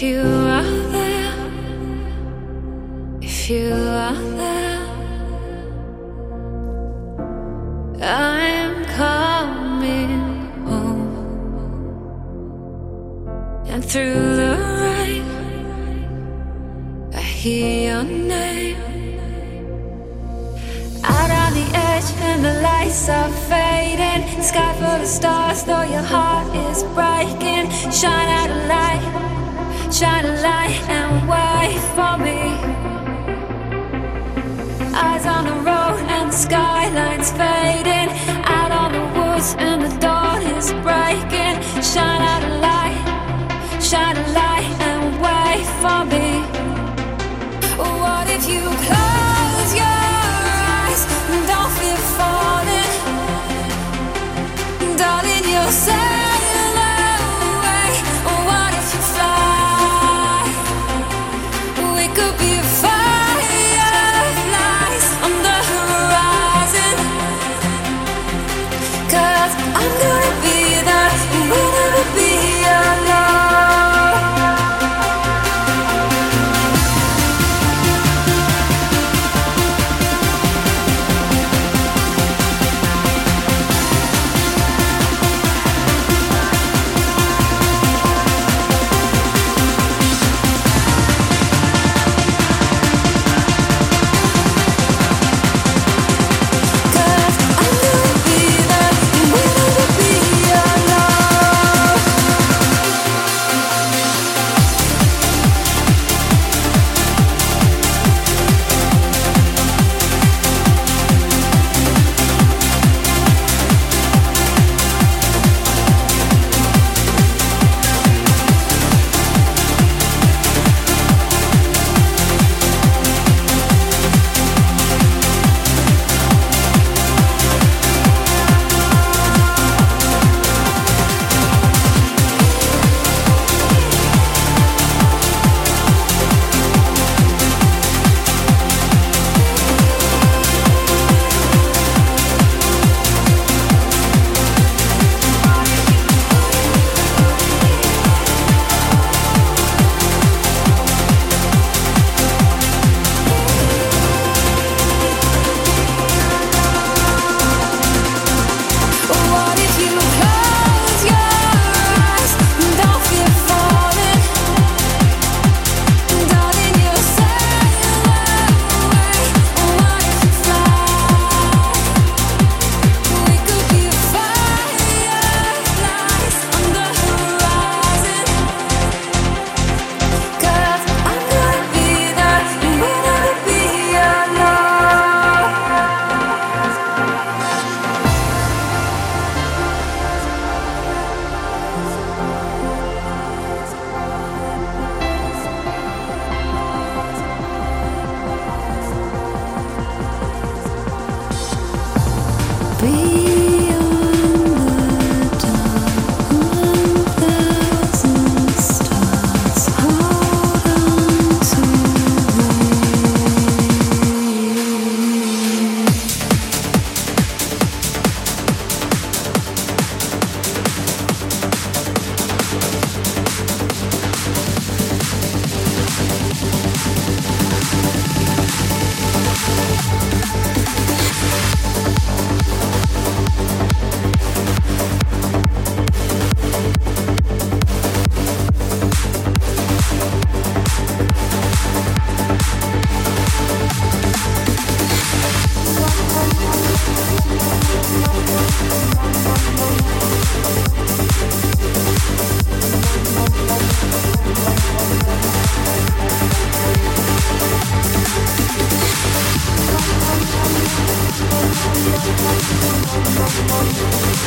Apart. You are the light when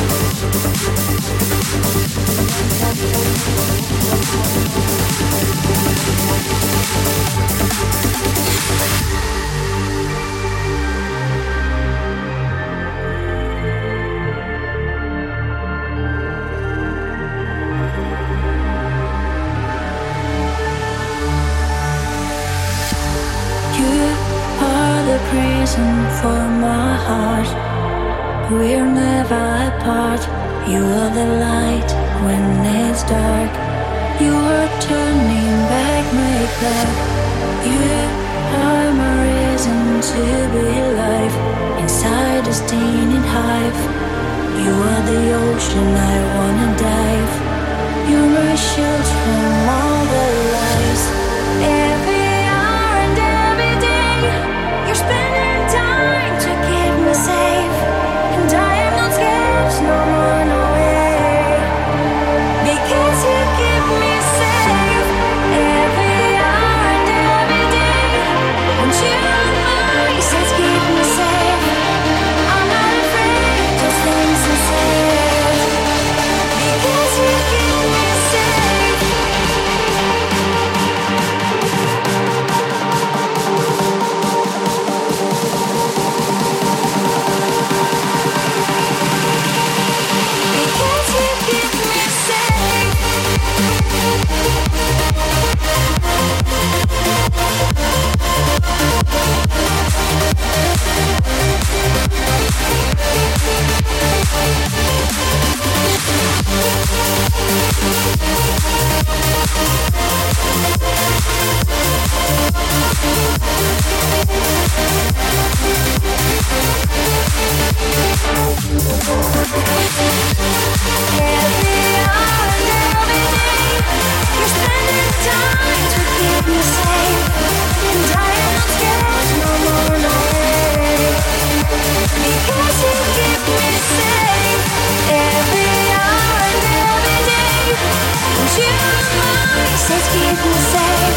it's dark. say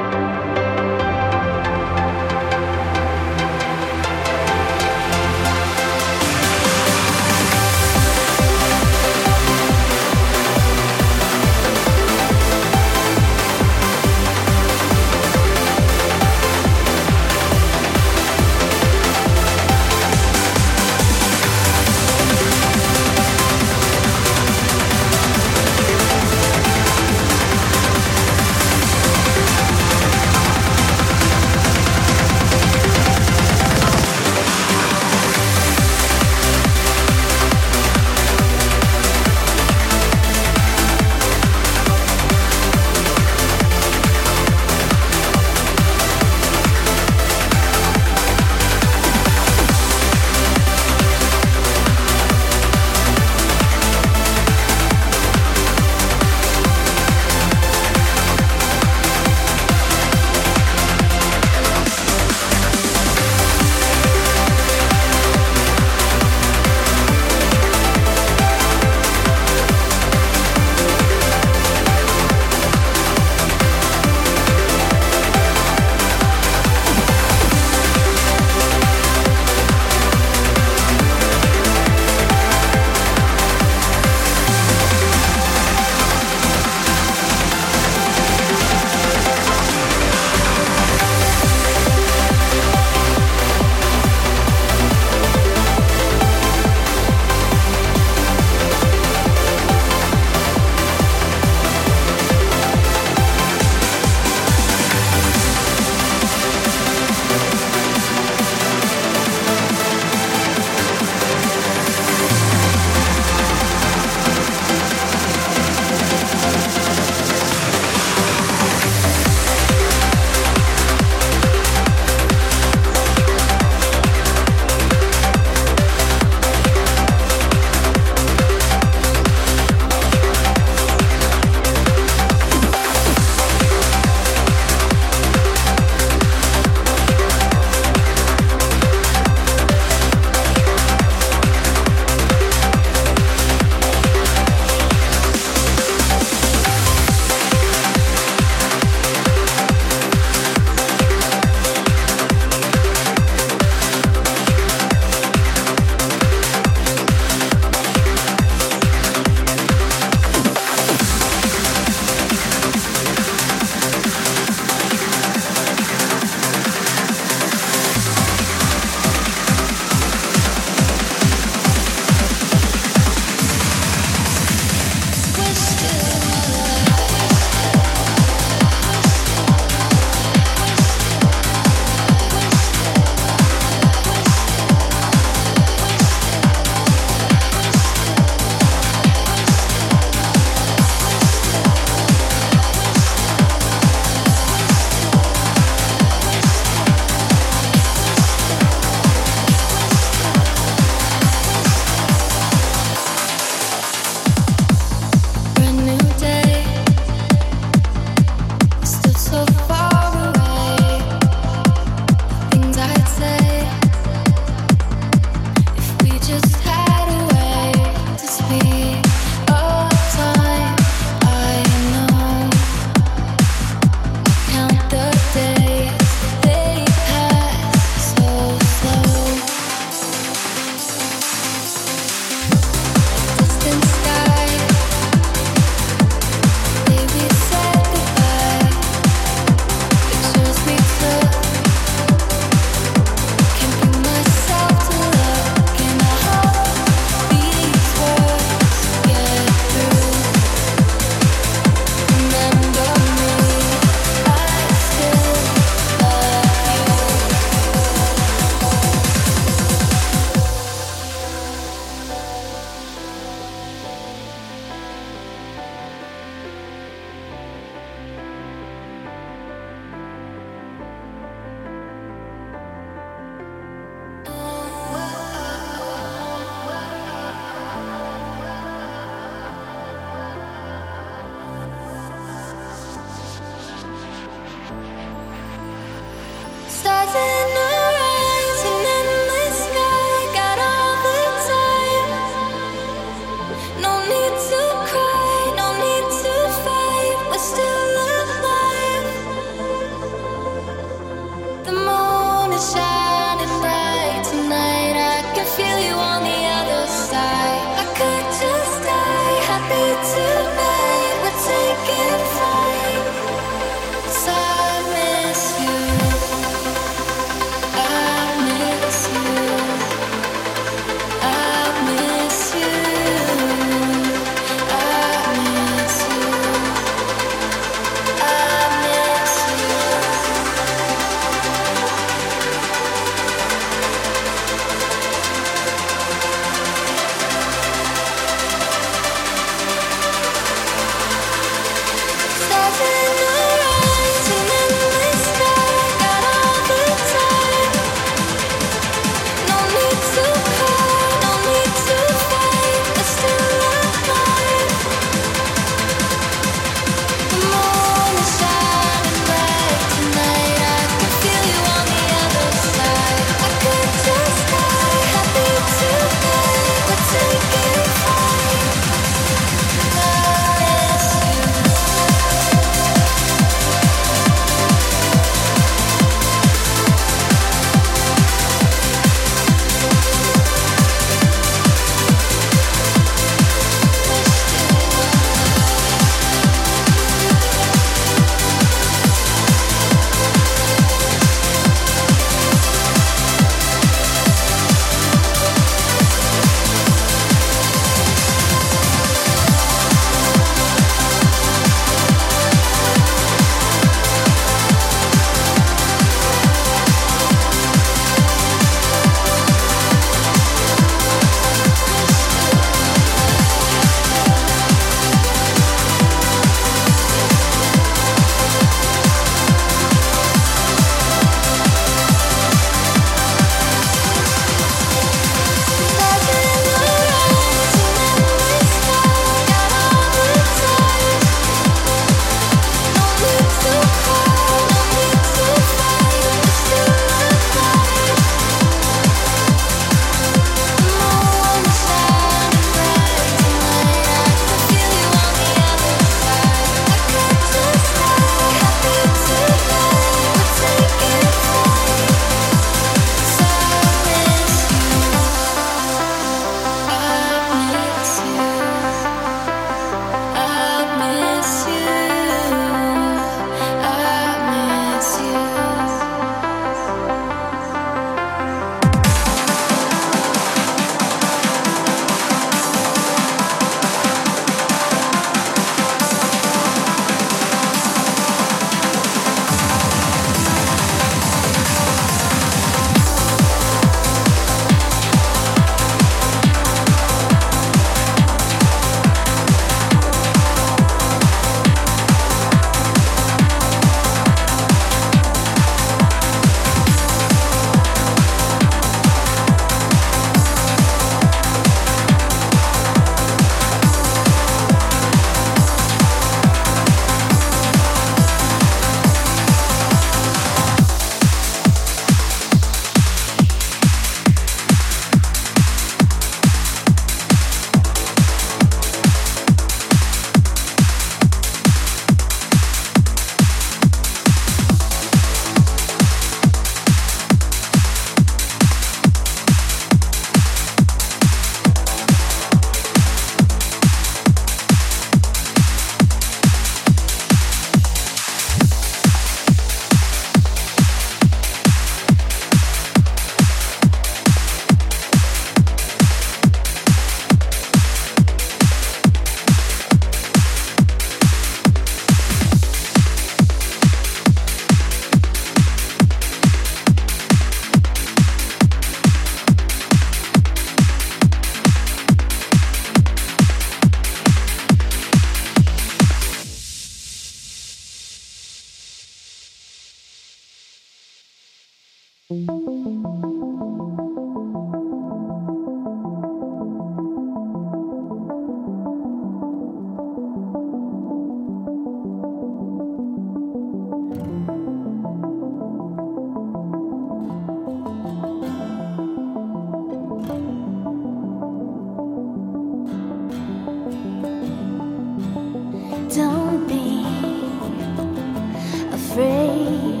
afraid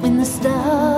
when the stars.